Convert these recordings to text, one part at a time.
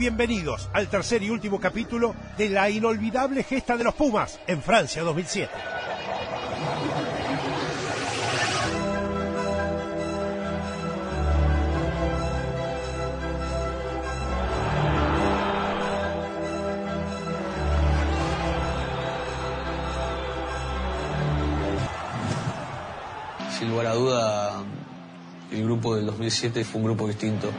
bienvenidos al tercer y último capítulo de la inolvidable gesta de los Pumas en Francia 2007. Sin lugar a duda, el grupo del 2007 fue un grupo distinto.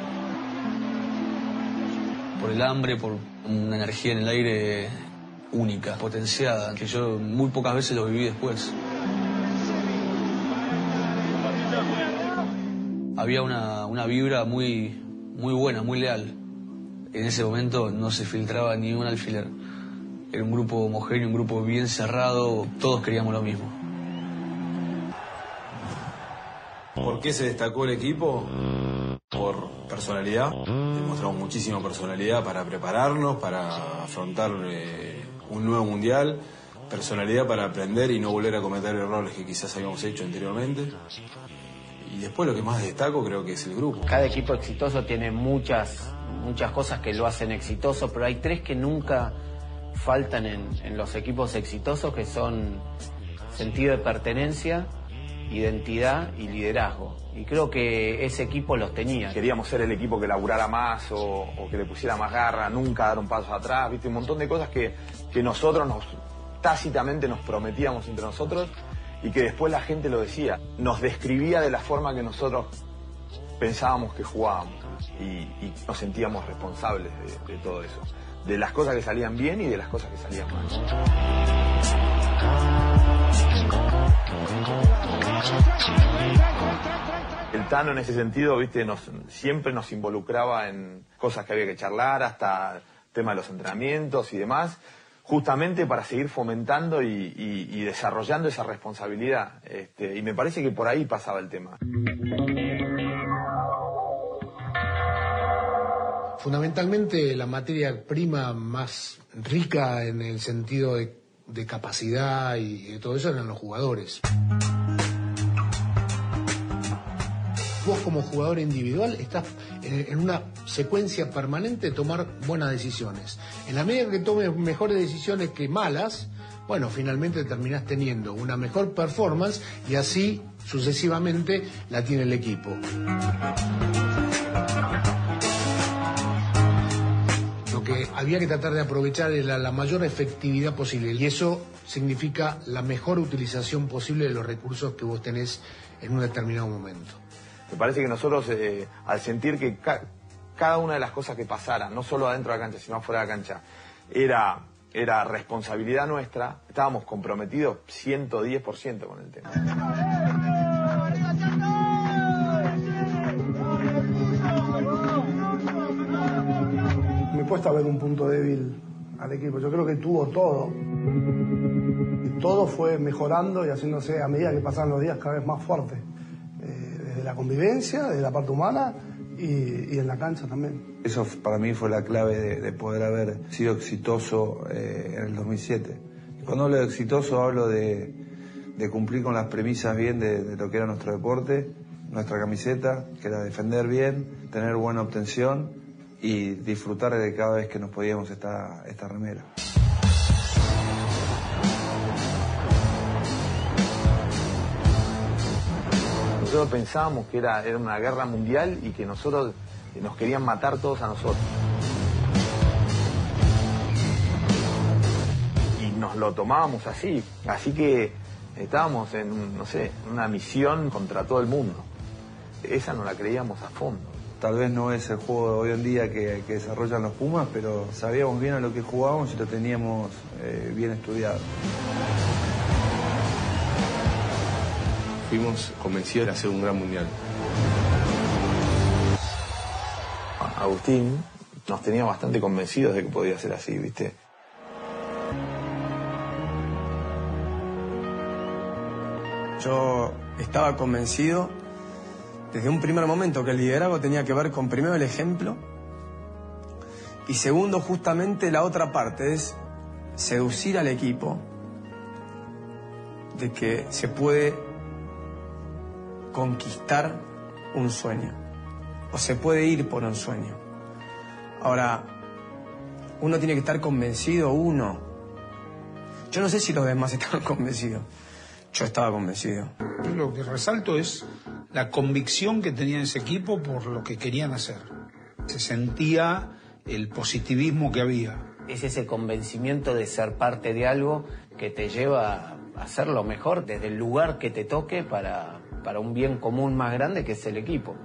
El hambre, por una energía en el aire única, potenciada, que yo muy pocas veces lo viví después. Había una, una vibra muy, muy buena, muy leal. En ese momento no se filtraba ni un alfiler. Era un grupo homogéneo, un grupo bien cerrado, todos queríamos lo mismo. ¿Por qué se destacó el equipo? Por personalidad. Demostramos muchísima personalidad para prepararnos, para afrontar eh, un nuevo mundial. Personalidad para aprender y no volver a cometer errores que quizás habíamos hecho anteriormente. Y después lo que más destaco creo que es el grupo. Cada equipo exitoso tiene muchas, muchas cosas que lo hacen exitoso, pero hay tres que nunca faltan en, en los equipos exitosos, que son sentido de pertenencia, identidad y liderazgo. Y creo que ese equipo los tenía. Queríamos ser el equipo que laburara más o, que le pusiera más garra, nunca dar un paso atrás, viste, un montón de cosas que, que nosotros nos tácitamente nos prometíamos entre nosotros y que después la gente lo decía. Nos describía de la forma que nosotros pensábamos que jugábamos y, nos sentíamos responsables de todo eso. De las cosas que salían bien y de las cosas que salían mal. El Tano en ese sentido, viste, nos, siempre nos involucraba en cosas que había que charlar, hasta tema de los entrenamientos y demás, justamente para seguir fomentando y desarrollando esa responsabilidad. Este, y me parece que por ahí pasaba el tema. Fundamentalmente la materia prima más rica en el sentido de, de capacidad y de todo eso eran los jugadores. Vos como jugador individual estás en, en una secuencia permanente de tomar buenas decisiones. En la medida que tomes mejores decisiones que malas, bueno, finalmente terminás teniendo una mejor performance y así sucesivamente la tiene el equipo. Que había que tratar de aprovechar la mayor efectividad posible y eso significa la mejor utilización posible de los recursos que vos tenés en un determinado momento. Me parece que nosotros, eh, al sentir que ca- cada una de las cosas que pasaran, no solo adentro de la cancha, sino afuera de la cancha, era, era responsabilidad nuestra, estábamos comprometidos 110% con el tema. Me cuesta ver un punto débil al equipo. Yo creo que tuvo todo. Y todo fue mejorando y haciéndose a medida que pasaban los días cada vez más fuerte. Eh, desde la convivencia, desde la parte humana y, y en la cancha también. Eso para mí fue la clave de, de poder haber sido exitoso eh, en el 2007. Y cuando hablo de exitoso hablo de, de cumplir con las premisas bien de, de lo que era nuestro deporte, nuestra camiseta, que era defender bien, tener buena obtención y disfrutar de cada vez que nos podíamos esta, esta remera. Nosotros pensábamos que era, era una guerra mundial y que nosotros nos querían matar todos a nosotros. Y nos lo tomábamos así. Así que estábamos en, no sé, una misión contra todo el mundo. Esa no la creíamos a fondo. Tal vez no es el juego de hoy en día que, que desarrollan los Pumas, pero sabíamos bien a lo que jugábamos y lo teníamos eh, bien estudiado. Fuimos convencidos de hacer un gran mundial. Agustín nos tenía bastante convencidos de que podía ser así, ¿viste? Yo estaba convencido desde un primer momento que el liderazgo tenía que ver con primero el ejemplo y segundo justamente la otra parte es seducir al equipo de que se puede conquistar un sueño o se puede ir por un sueño. Ahora, uno tiene que estar convencido, uno. Yo no sé si los demás estaban convencidos. Yo estaba convencido. Lo que resalto es la convicción que tenía ese equipo por lo que querían hacer. Se sentía el positivismo que había. Es ese convencimiento de ser parte de algo que te lleva a hacer lo mejor desde el lugar que te toque para, para un bien común más grande que es el equipo.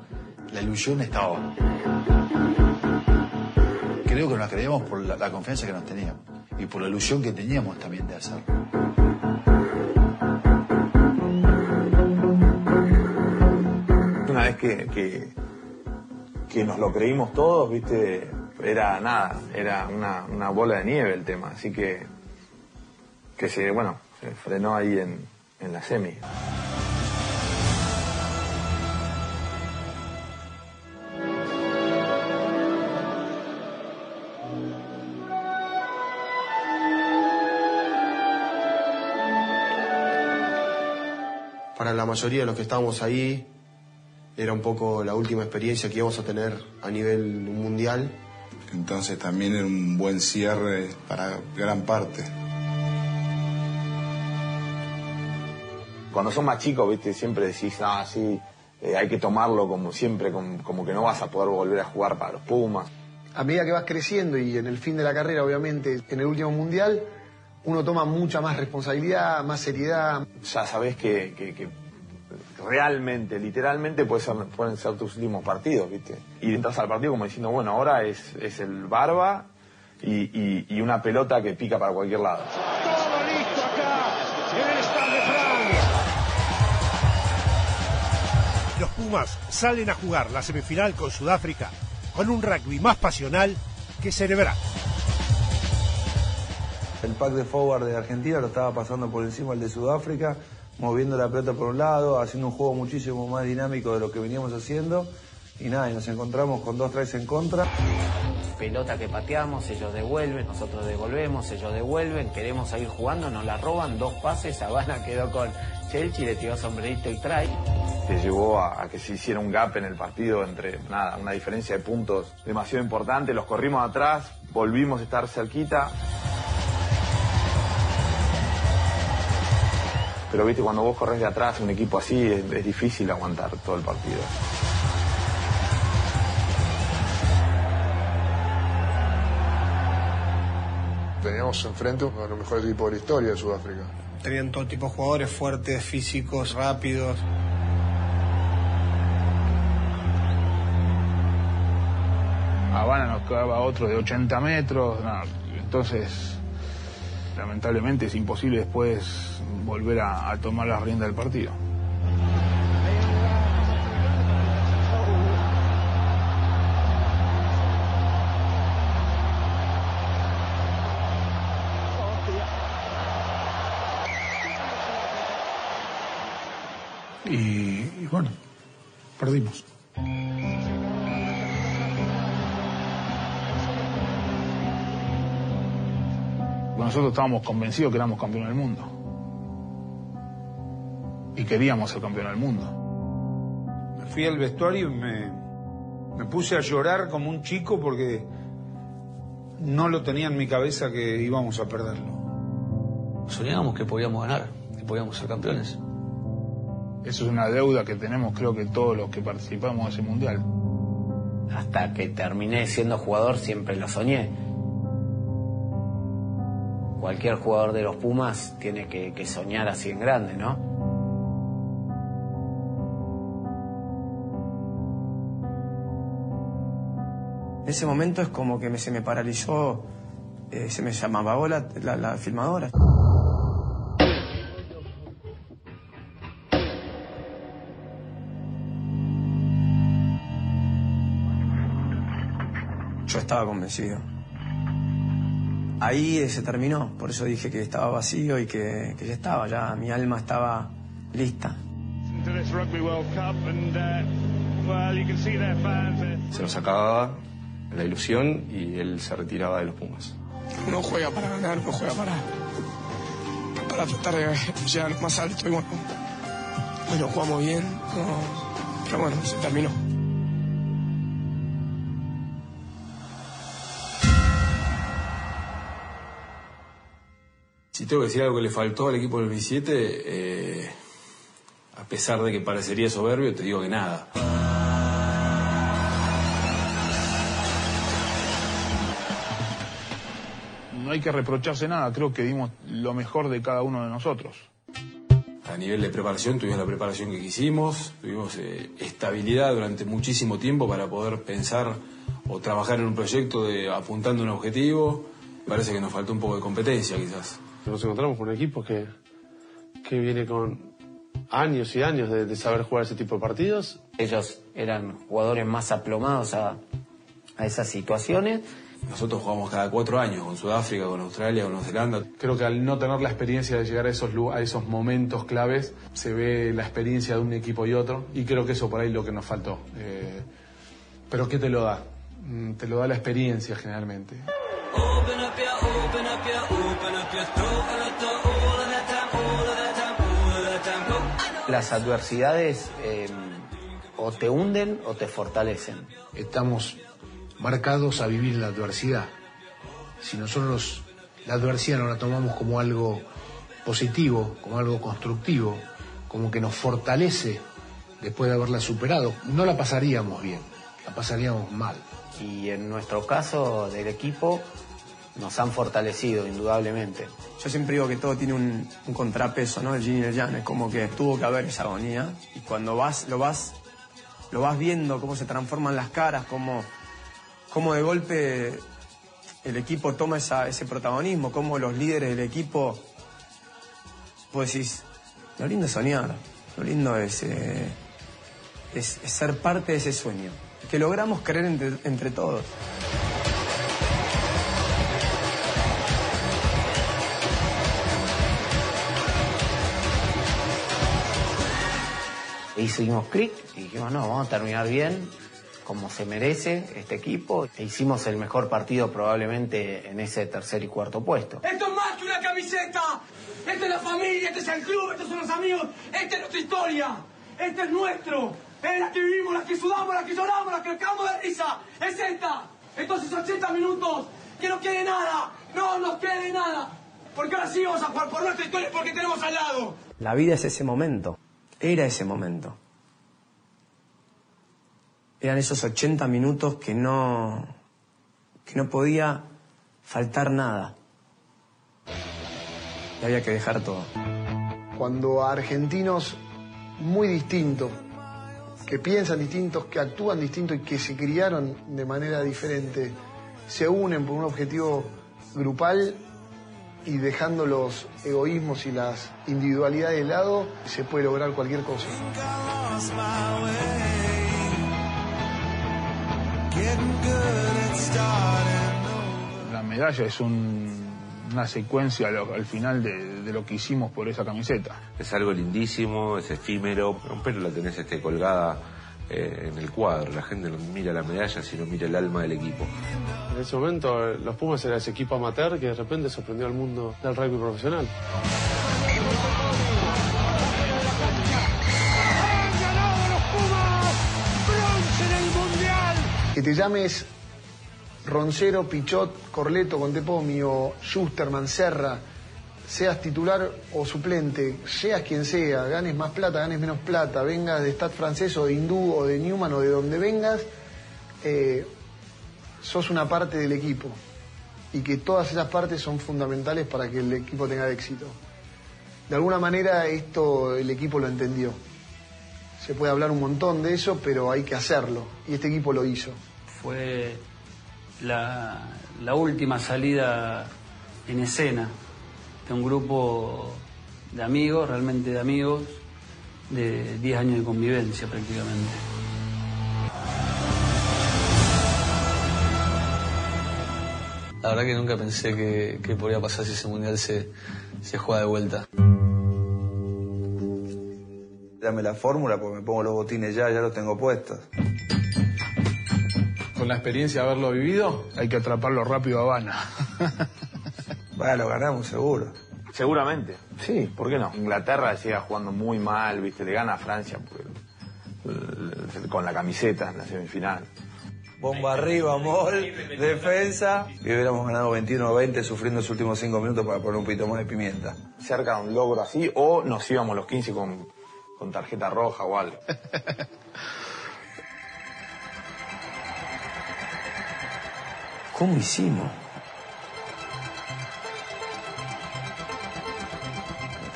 La ilusión estaba. Creo que nos creíamos por la, la confianza que nos teníamos y por la ilusión que teníamos también de hacerlo. Vez que, que, nos lo creímos todos, viste, era nada, era una, una bola de nieve el tema, así que, que se, bueno, se frenó ahí en, en la semi. Para la mayoría de los que estábamos ahí, era un poco la última experiencia que íbamos a tener a nivel mundial. Entonces también era un buen cierre para gran parte. Cuando son más chicos, viste, siempre decís, ah, sí, eh, hay que tomarlo como siempre, como, como que no vas a poder volver a jugar para los Pumas. A medida que vas creciendo y en el fin de la carrera, obviamente, en el último mundial, uno toma mucha más responsabilidad, más seriedad. Ya sabés que, que- que realmente, literalmente, puede ser- pueden ser tus últimos partidos, ¿viste? Y entras al partido como diciendo, bueno, ahora es, es el barba y, y- y una pelota que pica para cualquier lado. Los Pumas salen a jugar la semifinal con Sudáfrica con un rugby más pasional que cerebral. El pack de forward de Argentina lo estaba pasando por encima el de Sudáfrica, moviendo la pelota por un lado, haciendo un juego muchísimo más dinámico de lo que veníamos haciendo. Y nada, y nos encontramos con dos tries en contra. Pelota que pateamos, ellos devuelven, nosotros devolvemos, ellos devuelven, queremos seguir jugando, nos la roban, dos pases, Habana quedó con Chelsea, le tiró sombrerito y trae. que llevó a, a que se hiciera un gap en el partido entre nada, una diferencia de puntos demasiado importante. Los corrimos atrás, volvimos a estar cerquita. Pero viste, cuando vos corres de atrás, un equipo así, es, es difícil aguantar todo el partido. Teníamos enfrente uno de los mejores equipos de la historia de Sudáfrica. Tenían todo tipo de jugadores fuertes, físicos, rápidos. Habana nos quedaba otro de 80 metros, no, entonces lamentablemente es imposible después volver a, tomar la rienda del partido. Y bueno, perdimos. Nosotros estábamos convencidos que éramos campeones del mundo. Y queríamos ser campeones del mundo. Me fui al vestuario y me, me puse a llorar como un chico porque no lo tenía en mi cabeza que íbamos a perderlo. Soñábamos que podíamos ganar, que podíamos ser campeones. Eso es una deuda que tenemos creo que todos los que participamos en ese mundial. Hasta que terminé siendo jugador siempre lo soñé. Cualquier jugador de los Pumas tiene que, soñar así en grande, ¿no? En ese momento es como que me- se me paralizó, eh, se me llamaba la, la, la filmadora. Yo estaba convencido. Ahí eh, se terminó, por eso dije que estaba vacío y que, que ya estaba, ya mi alma estaba lista. and uh, Se nos acababa la ilusión y él se retiraba de los Pumas. Uno juega para ganar, uno juega para, para tratar de llegar más alto y bueno, bueno jugamos bien, no- pero bueno, se terminó. Si tengo que decir algo que le faltó al equipo del 27, eh, a pesar de que parecería soberbio, te digo que nada. No hay que reprocharse nada, creo que dimos lo mejor de cada uno de nosotros. A nivel de preparación, tuvimos la preparación que quisimos, tuvimos eh, estabilidad durante muchísimo tiempo para poder pensar o trabajar en un proyecto de, apuntando a un objetivo. Parece que nos faltó un poco de competencia, quizás. Nos encontramos con un equipo que, que viene con años y años de, de saber jugar ese tipo de partidos. Ellos eran jugadores más aplomados a, a esas situaciones. Nosotros jugamos cada cuatro años con Sudáfrica, con Australia, con Nueva Zelanda. Creo que al no tener la experiencia de llegar a esos, a esos momentos claves, se ve la experiencia de un equipo y otro, y creo que eso por ahí es lo que nos faltó. Eh, pero ¿qué te lo da? Mm, Te lo da la experiencia generalmente. Las adversidades eh, o te hunden o te fortalecen. Estamos marcados a vivir la adversidad. Si nosotros la adversidad no la tomamos como algo positivo, como algo constructivo, como que nos fortalece después de haberla superado, no la pasaríamos bien, la pasaríamos mal. Y en nuestro caso del equipo nos han fortalecido indudablemente. Yo siempre digo que todo tiene un, contrapeso, ¿no? El yin y el yang, es como que tuvo que haber esa agonía y cuando vas, lo vas, lo vas viendo cómo se transforman las caras, cómo, cómo de golpe el equipo toma esa- ese protagonismo, cómo los líderes del equipo, vos decís, lo lindo es soñar, lo lindo es, eh, ser parte de ese sueño, que logramos creer entre todos. E hicimos clic y dijimos, no, vamos a terminar bien, como se merece este equipo. E hicimos el mejor partido probablemente en ese tercer y cuarto puesto. Esto es más que una camiseta. Esta es la familia, este es el club, estos son los amigos. Esta es nuestra historia. Este es nuestro. Es la que vivimos, la que sudamos, la que lloramos, la que cagamos de risa. Es esta. Entonces 80 minutos. Que no quede nada. No nos quede nada. Porque ahora sí vamos a jugar por nuestra historia porque tenemos al lado. La vida es ese momento, era ese momento. Eran esos 80 minutos que no, que no podía faltar nada. Había que dejar todo. Cuando a argentinos muy distintos, que piensan distintos, que actúan distintos y que se criaron de manera diferente, se unen por un objetivo grupal y dejando los egoísmos y las individualidades de lado, se puede lograr cualquier cosa. La medalla es un- una secuencia lo- al final de, de lo que hicimos por esa camiseta. Es algo lindísimo, es efímero, pero la tenés este, colgada eh, en el cuadro. La gente no mira la medalla, sino mira el alma del equipo. En ese momento, eh, los Pumas era ese equipo amateur que de repente sorprendió al mundo del rugby profesional. Que te llames Roncero, Pichot, Corleto, Contepomi o Schusterman, Serra, seas titular o suplente, seas quien sea, ganes más plata, ganes menos plata, vengas de Stade francés o de Hindú o de Newman o de donde vengas, eh, sos una parte del equipo y que todas esas partes son fundamentales para que el equipo tenga éxito. De alguna manera esto el equipo lo entendió. Se puede hablar un montón de eso, pero hay que hacerlo y este equipo lo hizo. Fue la, la última salida en escena de un grupo de amigos, realmente de amigos, de 10 años de convivencia prácticamente. La verdad que nunca pensé que, que podría pasar si ese mundial se, se juega de vuelta. Dame la fórmula porque me pongo los botines ya, ya los tengo puestos. Con la experiencia de haberlo vivido, hay que atraparlo rápido a Habana. Lo ganamos seguro. Seguramente, sí, ¿por qué no? Inglaterra sigue jugando muy mal, viste, le gana a Francia con la camiseta en la semifinal. Bomba arriba, Mol, defensa. Y hubiéramos ganado 21-20 sufriendo los últimos 5 minutos para poner un poquito más de pimienta. Cerca de un logro así, o nos íbamos los 15 con, con tarjeta roja o algo. ¿Cómo hicimos?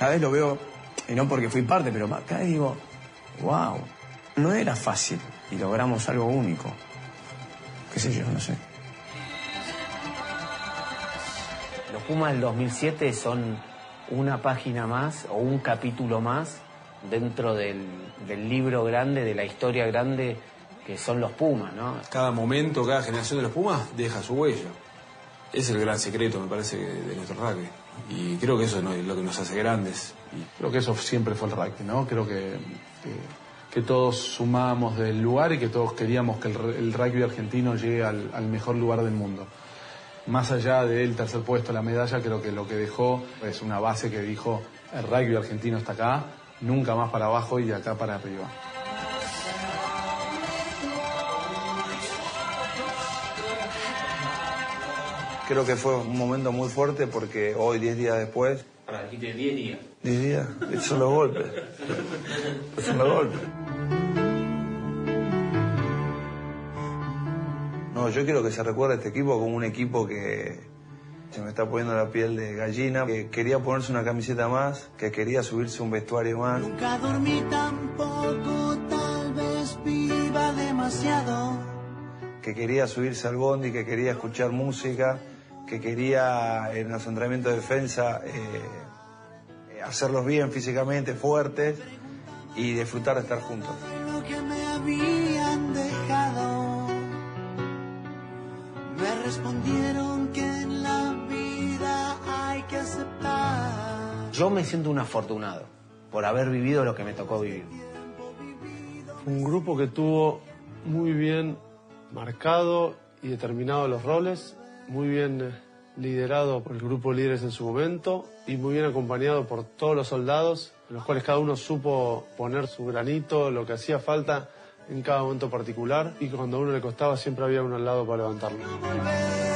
Cada vez lo veo, y no porque fui parte, pero cada vez digo, wow, no era fácil y logramos algo único. Qué sé yo, no sé. Los Pumas del 2007 son una página más o un capítulo más dentro del, del libro grande, de la historia grande que son los Pumas, ¿no? Cada momento, cada generación de los Pumas deja su huella. Es el gran secreto, me parece, de nuestro rugby. Y creo que eso es lo que nos hace grandes. Creo que eso siempre fue el rugby, ¿no? Creo que, que, todos sumamos del lugar y que todos queríamos que el, el rugby argentino llegue al, al, mejor lugar del mundo. Más allá del tercer puesto, la medalla, creo que lo que dejó es una base que dijo, el rugby argentino está acá, nunca más para abajo y de acá para arriba. Creo que fue un momento muy fuerte porque hoy, 10 días después... Para dijiste 10 días. 10 días, esos son los golpes. Esos son los golpes. No, yo quiero que se recuerde a este equipo como un equipo que se me está poniendo la piel de gallina, que quería ponerse una camiseta más, que quería subirse un vestuario más. Nunca dormí tampoco, tal vez viva demasiado. Que quería subirse al bondi, que quería escuchar música, que quería en los entrenamientos de defensa eh, hacerlos bien físicamente, fuertes y disfrutar de estar juntos. Lo que me habían dejado, me respondieron que en la vida hay que aceptar. Yo me siento un afortunado por haber vivido lo que me tocó vivir. Un grupo que tuvo muy bien marcado y determinado los roles muy bien liderado por el grupo de líderes en su momento y muy bien acompañado por todos los soldados, en los cuales cada uno supo poner su granito, lo que hacía falta en cada momento particular y cuando a uno le costaba siempre había uno al lado para levantarlo.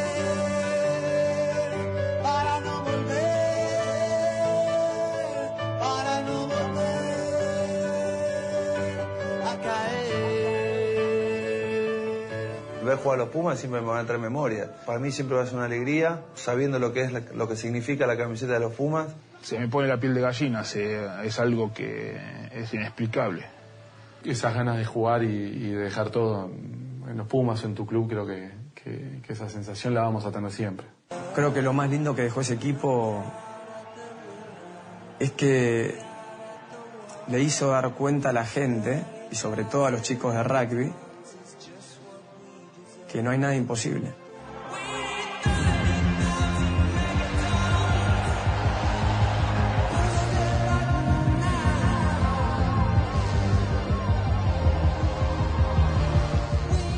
Ver jugar a los Pumas siempre me van a traer memoria. Para mí siempre va a ser una alegría, sabiendo lo que es la- lo que significa la camiseta de los Pumas. Se me pone la piel de gallina, se- es algo que es inexplicable. Esas ganas de jugar y, y de dejar todo en los Pumas o en tu club, creo que, que- que esa sensación la vamos a tener siempre. Creo que lo más lindo que dejó ese equipo es que le hizo dar cuenta a la gente, y sobre todo a los chicos de rugby, que no hay nada imposible.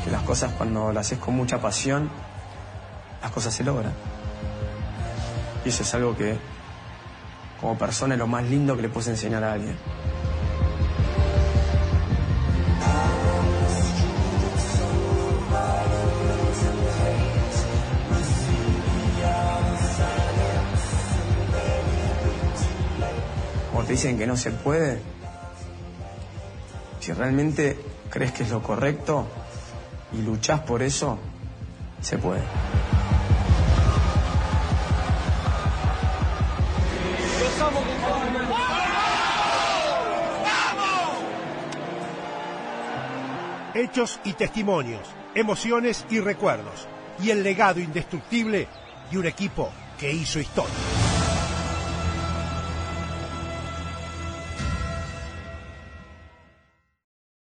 Que las cosas cuando las haces con mucha pasión, las cosas se logran. Y eso es algo que como persona es lo más lindo que le puedes enseñar a alguien. Te dicen que no se puede, si realmente crees que es lo correcto y luchás por eso, se puede. Hechos y testimonios, emociones y recuerdos, y el legado indestructible de un equipo que hizo historia.